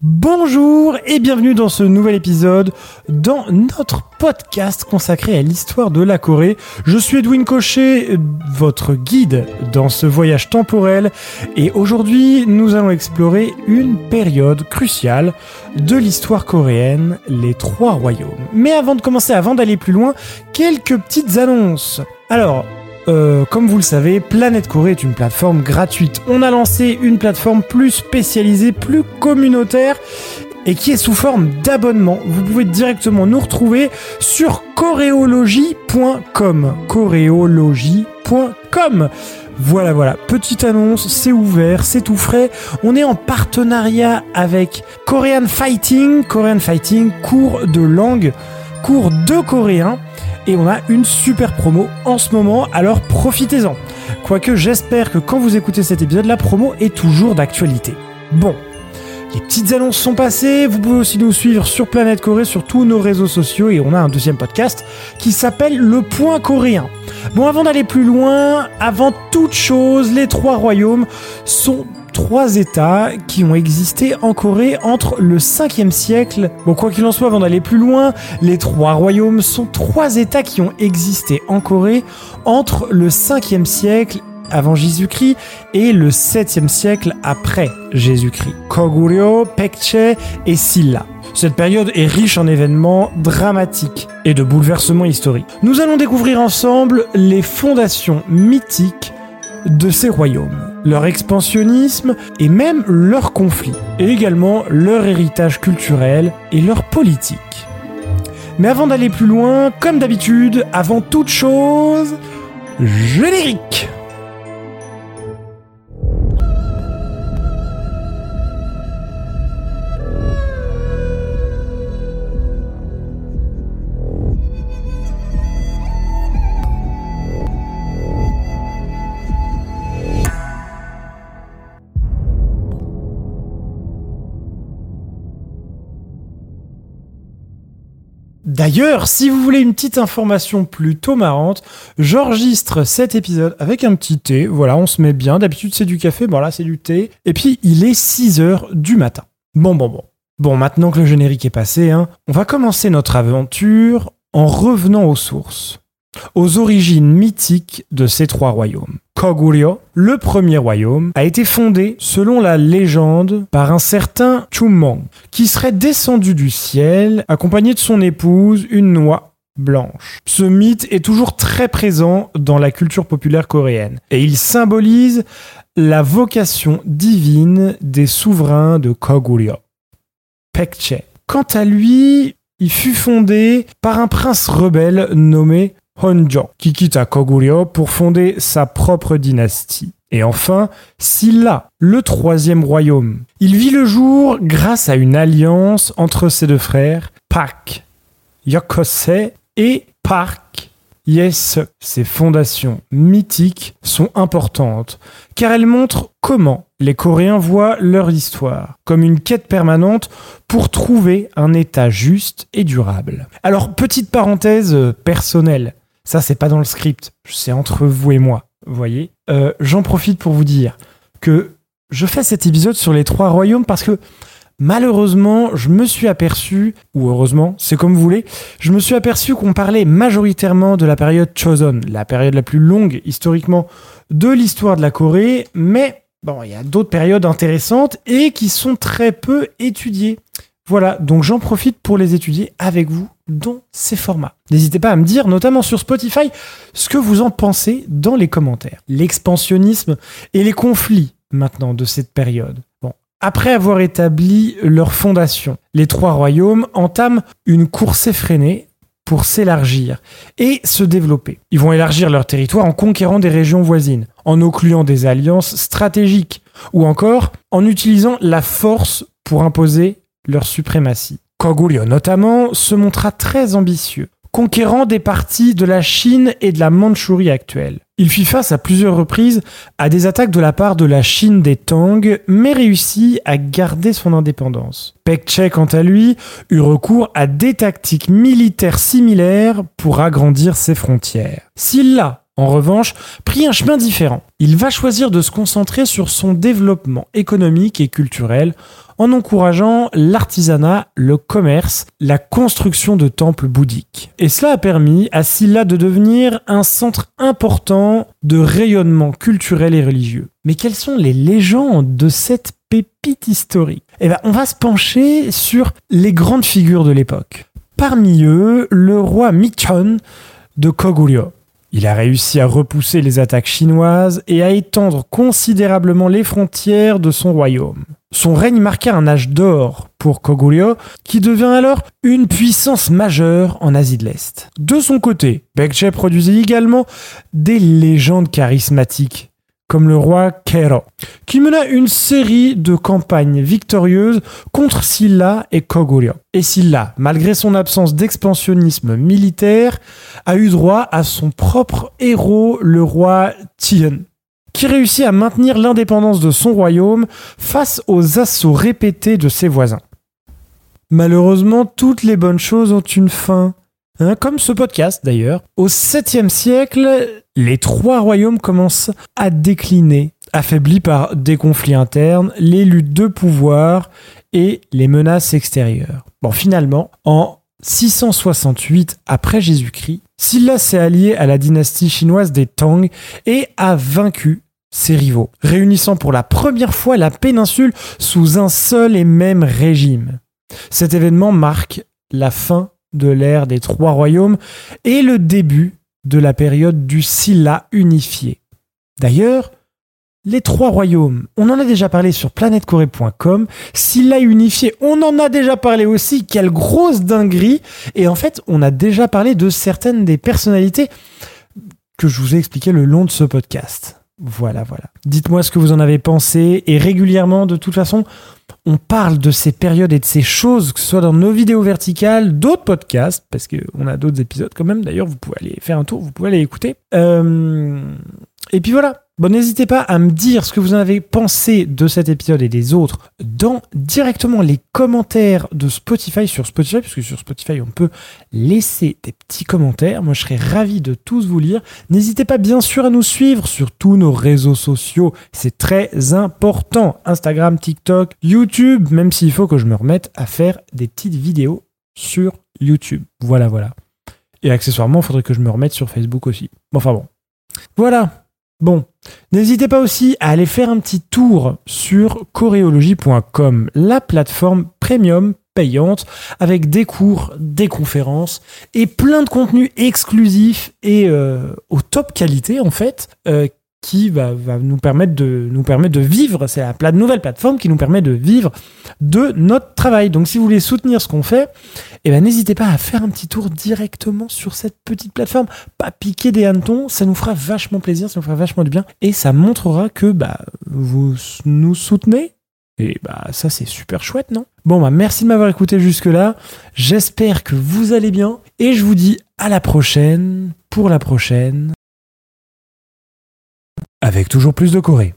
Bonjour et bienvenue dans ce nouvel épisode dans notre podcast consacré à l'histoire de la Corée. Je suis Edwin Cochet, votre guide dans ce voyage temporel et aujourd'hui nous allons explorer une période cruciale de l'histoire coréenne, les trois royaumes. Mais avant de commencer, avant d'aller plus loin, quelques petites annonces. Alors, euh, comme vous le savez, Planète Corée est une plateforme gratuite. On a lancé une plateforme plus spécialisée, plus communautaire et qui est sous forme d'abonnement. Vous pouvez directement nous retrouver sur choréologie.com. Choréologie.com. Voilà, voilà. Petite annonce, c'est ouvert, c'est tout frais. On est en partenariat avec Korean Fighting. Korean Fighting, cours de langue, cours de coréen et on a une super promo en ce moment, alors profitez-en. Quoique j'espère que quand vous écoutez cet épisode, la promo est toujours d'actualité. Bon, les petites annonces sont passées, vous pouvez aussi nous suivre sur Planète Corée, sur tous nos réseaux sociaux, et on a un deuxième podcast qui s'appelle Le Point Coréen. Bon, avant d'aller plus loin, avant toute chose, les trois royaumes sont trois États qui ont existé en Corée entre le 5e siècle. Bon, quoi qu'il en soit, avant d'aller plus loin, les trois royaumes sont trois États qui ont existé en Corée entre le 5e siècle avant Jésus-Christ et le 7e siècle après Jésus-Christ. Koguryo, Pekche et Silla. Cette période est riche en événements dramatiques et de bouleversements historiques. Nous allons découvrir ensemble les fondations mythiques de ces royaumes. Leur expansionnisme et même leurs conflits, et également leur héritage culturel et leur politique. Mais avant d'aller plus loin, comme d'habitude, avant toute chose, générique D'ailleurs, si vous voulez une petite information plutôt marrante, j'enregistre cet épisode avec un petit thé. Voilà, on se met bien. D'habitude, c'est du café. Bon, là, c'est du thé. Et puis, il est 6 heures du matin. Bon, bon, bon. Bon, maintenant que le générique est passé, hein, on va commencer notre aventure en revenant aux sources aux origines mythiques de ces trois royaumes. Koguryo, le premier royaume, a été fondé, selon la légende, par un certain Chumong, qui serait descendu du ciel, accompagné de son épouse, une noix blanche. Ce mythe est toujours très présent dans la culture populaire coréenne, et il symbolise la vocation divine des souverains de Koguryo. Pekche. Quant à lui, il fut fondé par un prince rebelle nommé Honjo, qui quitte Koguryo pour fonder sa propre dynastie. Et enfin, Silla, le troisième royaume. Il vit le jour grâce à une alliance entre ses deux frères, Pak Yokose et Park Yes. Ces fondations mythiques sont importantes, car elles montrent comment les Coréens voient leur histoire, comme une quête permanente pour trouver un état juste et durable. Alors, petite parenthèse personnelle, ça, c'est pas dans le script. C'est entre vous et moi. Vous voyez euh, J'en profite pour vous dire que je fais cet épisode sur les trois royaumes parce que malheureusement, je me suis aperçu, ou heureusement, c'est comme vous voulez, je me suis aperçu qu'on parlait majoritairement de la période Choson, la période la plus longue historiquement de l'histoire de la Corée, mais bon, il y a d'autres périodes intéressantes et qui sont très peu étudiées. Voilà, donc j'en profite pour les étudier avec vous dans ces formats. N'hésitez pas à me dire, notamment sur Spotify, ce que vous en pensez dans les commentaires. L'expansionnisme et les conflits maintenant de cette période. Bon, après avoir établi leur fondation, les trois royaumes entament une course effrénée pour s'élargir et se développer. Ils vont élargir leur territoire en conquérant des régions voisines, en occluant des alliances stratégiques ou encore en utilisant la force pour imposer leur suprématie. Koguryo notamment se montra très ambitieux, conquérant des parties de la Chine et de la Mandchourie actuelle. Il fit face à plusieurs reprises à des attaques de la part de la Chine des Tang, mais réussit à garder son indépendance. Pekche, quant à lui, eut recours à des tactiques militaires similaires pour agrandir ses frontières. Silla, en revanche, prit un chemin différent. Il va choisir de se concentrer sur son développement économique et culturel en encourageant l'artisanat, le commerce, la construction de temples bouddhiques. Et cela a permis à Silla de devenir un centre important de rayonnement culturel et religieux. Mais quelles sont les légendes de cette pépite historique? Eh bien, on va se pencher sur les grandes figures de l'époque. Parmi eux, le roi Michon de Koguryo. Il a réussi à repousser les attaques chinoises et à étendre considérablement les frontières de son royaume. Son règne marqua un âge d'or pour Koguryo, qui devient alors une puissance majeure en Asie de l'Est. De son côté, Baekje produisit également des légendes charismatiques comme le roi Kero, qui mena une série de campagnes victorieuses contre Silla et Koguryo. Et Silla, malgré son absence d'expansionnisme militaire, a eu droit à son propre héros, le roi Tien, qui réussit à maintenir l'indépendance de son royaume face aux assauts répétés de ses voisins. Malheureusement, toutes les bonnes choses ont une fin. Hein, comme ce podcast d'ailleurs. Au 7e siècle, les trois royaumes commencent à décliner, affaiblis par des conflits internes, les luttes de pouvoir et les menaces extérieures. Bon, finalement, en 668 après Jésus-Christ, Silla s'est allié à la dynastie chinoise des Tang et a vaincu ses rivaux, réunissant pour la première fois la péninsule sous un seul et même régime. Cet événement marque la fin de l'ère des trois royaumes et le début de la période du Silla unifié. D'ailleurs, les trois royaumes, on en a déjà parlé sur planetcorée.com. Silla unifié, on en a déjà parlé aussi. Quelle grosse dinguerie Et en fait, on a déjà parlé de certaines des personnalités que je vous ai expliquées le long de ce podcast. Voilà, voilà. Dites-moi ce que vous en avez pensé et régulièrement, de toute façon, on parle de ces périodes et de ces choses, que ce soit dans nos vidéos verticales, d'autres podcasts, parce qu'on a d'autres épisodes quand même. D'ailleurs, vous pouvez aller faire un tour, vous pouvez aller écouter. Euh, et puis voilà. Bon, n'hésitez pas à me dire ce que vous en avez pensé de cet épisode et des autres dans directement les commentaires de Spotify sur Spotify, puisque sur Spotify, on peut laisser des petits commentaires. Moi, je serais ravi de tous vous lire. N'hésitez pas, bien sûr, à nous suivre sur tous nos réseaux sociaux. C'est très important. Instagram, TikTok, YouTube, même s'il faut que je me remette à faire des petites vidéos sur YouTube. Voilà, voilà. Et accessoirement, il faudrait que je me remette sur Facebook aussi. Enfin bon. Voilà. Bon, n'hésitez pas aussi à aller faire un petit tour sur choréologie.com, la plateforme premium payante avec des cours, des conférences et plein de contenus exclusifs et euh, au top qualité en fait euh, qui va, nous permettre de nous permettre de vivre. C'est la nouvelle plateforme qui nous permet de vivre de notre travail. Donc, si vous voulez soutenir ce qu'on fait, eh ben, n'hésitez pas à faire un petit tour directement sur cette petite plateforme. Pas piquer des hannetons, ça nous fera vachement plaisir, ça nous fera vachement du bien et ça montrera que bah, vous nous soutenez. Et bah ça c'est super chouette, non? Bon bah merci de m'avoir écouté jusque-là. J'espère que vous allez bien et je vous dis à la prochaine pour la prochaine avec toujours plus de Corée.